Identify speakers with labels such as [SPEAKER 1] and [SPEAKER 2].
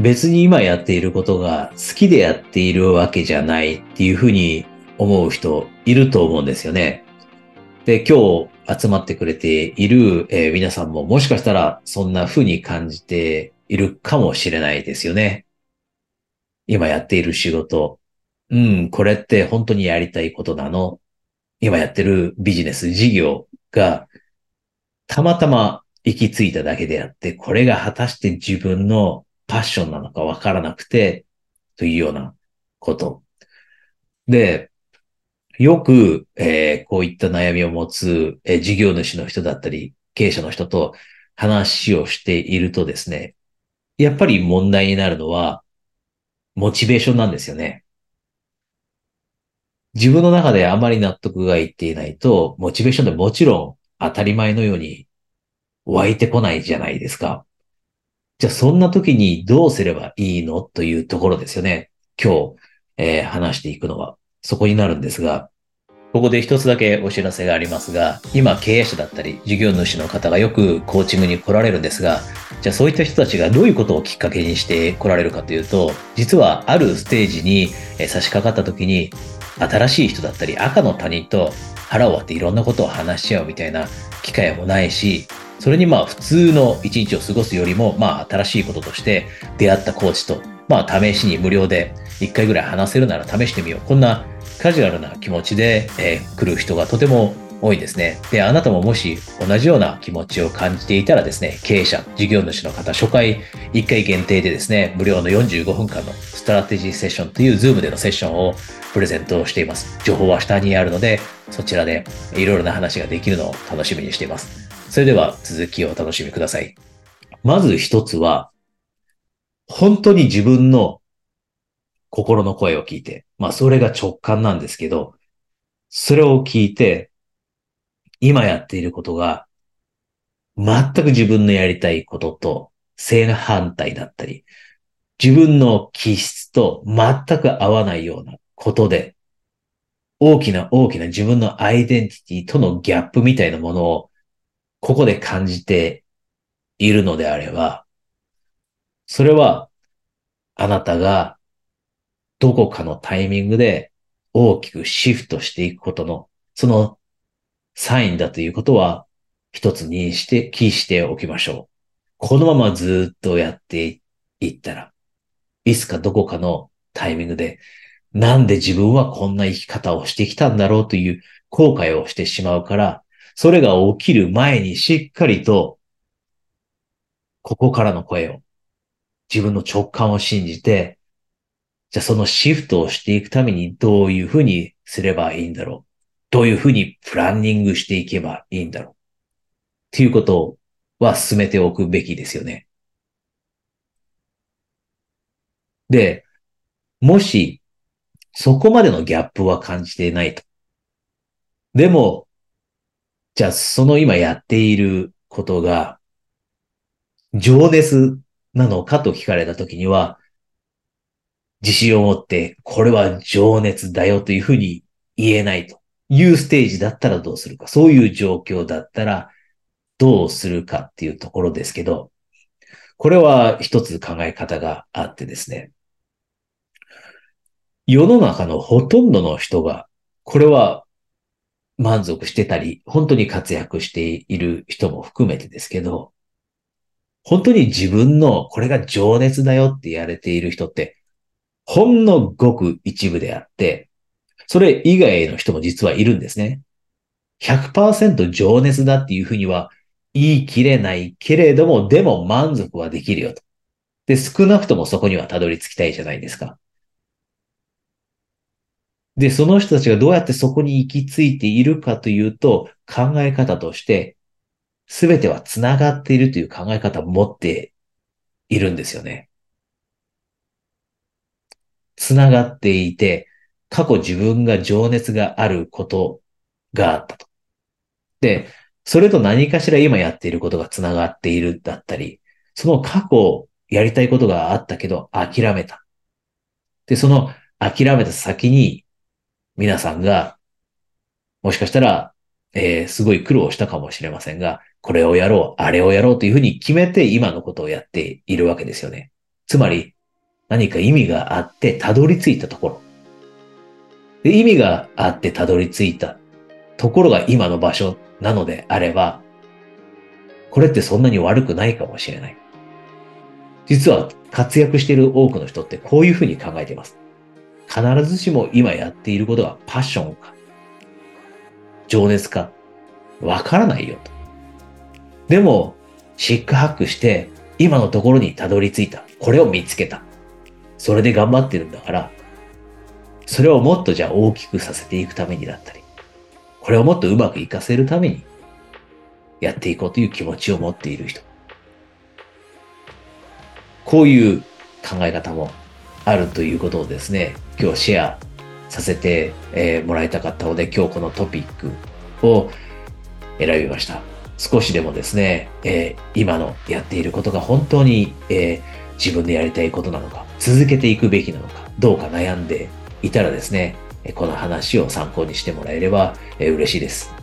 [SPEAKER 1] 別に今やっていることが好きでやっているわけじゃないっていうふうに思う人いると思うんですよね。で、今日集まってくれている、えー、皆さんももしかしたらそんなふうに感じているかもしれないですよね。今やっている仕事。うん、これって本当にやりたいことなの？今やってるビジネス、事業がたまたま行き着いただけであって、これが果たして自分のパッションなのかわからなくて、というようなこと。で、よく、えー、こういった悩みを持つ、えー、事業主の人だったり、経営者の人と話をしているとですね、やっぱり問題になるのは、モチベーションなんですよね。自分の中であまり納得がいっていないと、モチベーションでもちろん当たり前のように湧いてこないじゃないですか。じゃあそんな時にどうすればいいのというところですよね。今日、えー、話していくのはそこになるんですが、ここで一つだけお知らせがありますが、今経営者だったり事業主の方がよくコーチングに来られるんですが、じゃあそういった人たちがどういうことをきっかけにして来られるかというと、実はあるステージに差し掛かった時に、新しい人だったり赤の他人と腹を割っていろんなことを話し合うみたいな機会もないし、それにまあ普通の一日を過ごすよりも、まあ新しいこととして出会ったコーチと、まあ試しに無料で一回ぐらい話せるなら試してみよう。こんなカジュアルな気持ちで、えー、来る人がとても多いんですね。で、あなたももし同じような気持ちを感じていたらですね、経営者、事業主の方、初回1回限定でですね、無料の45分間のストラテジーセッションという Zoom でのセッションをプレゼントしています。情報は下にあるので、そちらでいろいろな話ができるのを楽しみにしています。それでは続きをお楽しみください。まず一つは、本当に自分の心の声を聞いて、まあそれが直感なんですけど、それを聞いて、今やっていることが、全く自分のやりたいことと正反対だったり、自分の気質と全く合わないようなことで、大きな大きな自分のアイデンティティとのギャップみたいなものをここで感じているのであれば、それはあなたがどこかのタイミングで大きくシフトしていくことの、そのサインだということは一つにして、キーしておきましょう。このままずっとやっていったら、いつかどこかのタイミングで、なんで自分はこんな生き方をしてきたんだろうという後悔をしてしまうから、それが起きる前にしっかりと、ここからの声を、自分の直感を信じて、じゃあそのシフトをしていくためにどういうふうにすればいいんだろう。どういうふうにプランニングしていけばいいんだろう。っていうことは進めておくべきですよね。で、もし、そこまでのギャップは感じていないと。でも、じゃあ、その今やっていることが、情熱なのかと聞かれたときには、自信を持って、これは情熱だよというふうに言えないというステージだったらどうするか、そういう状況だったらどうするかっていうところですけど、これは一つ考え方があってですね。世の中のほとんどの人が、これは満足してたり、本当に活躍している人も含めてですけど、本当に自分のこれが情熱だよってやれている人って、ほんのごく一部であって、それ以外の人も実はいるんですね。100%情熱だっていうふうには言い切れないけれども、でも満足はできるよと。で、少なくともそこにはたどり着きたいじゃないですか。で、その人たちがどうやってそこに行き着いているかというと、考え方として、すべては繋がっているという考え方を持っているんですよね。繋がっていて、過去自分が情熱があることがあったと。で、それと何かしら今やっていることが繋がっているだったり、その過去やりたいことがあったけど諦めた。で、その諦めた先に皆さんが、もしかしたら、えー、すごい苦労したかもしれませんが、これをやろう、あれをやろうというふうに決めて今のことをやっているわけですよね。つまり何か意味があってたどり着いたところ。で意味があってたどり着いたところが今の場所なのであれば、これってそんなに悪くないかもしれない。実は活躍している多くの人ってこういうふうに考えています。必ずしも今やっていることがパッションか、情熱か、わからないよと。でも、シックハックして、今のところにたどり着いた。これを見つけた。それで頑張ってるんだから、それをもっとじゃあ大きくさせていくためにだったり、これをもっとうまく活かせるために、やっていこうという気持ちを持っている人。こういう考え方もあるということをですね、今日シェアさせて、えー、もらいたかったので、今日このトピックを選びました。少しでもですね、えー、今のやっていることが本当に、えー、自分でやりたいことなのか、続けていくべきなのか、どうか悩んでいたらですね、この話を参考にしてもらえれば、え嬉しいです。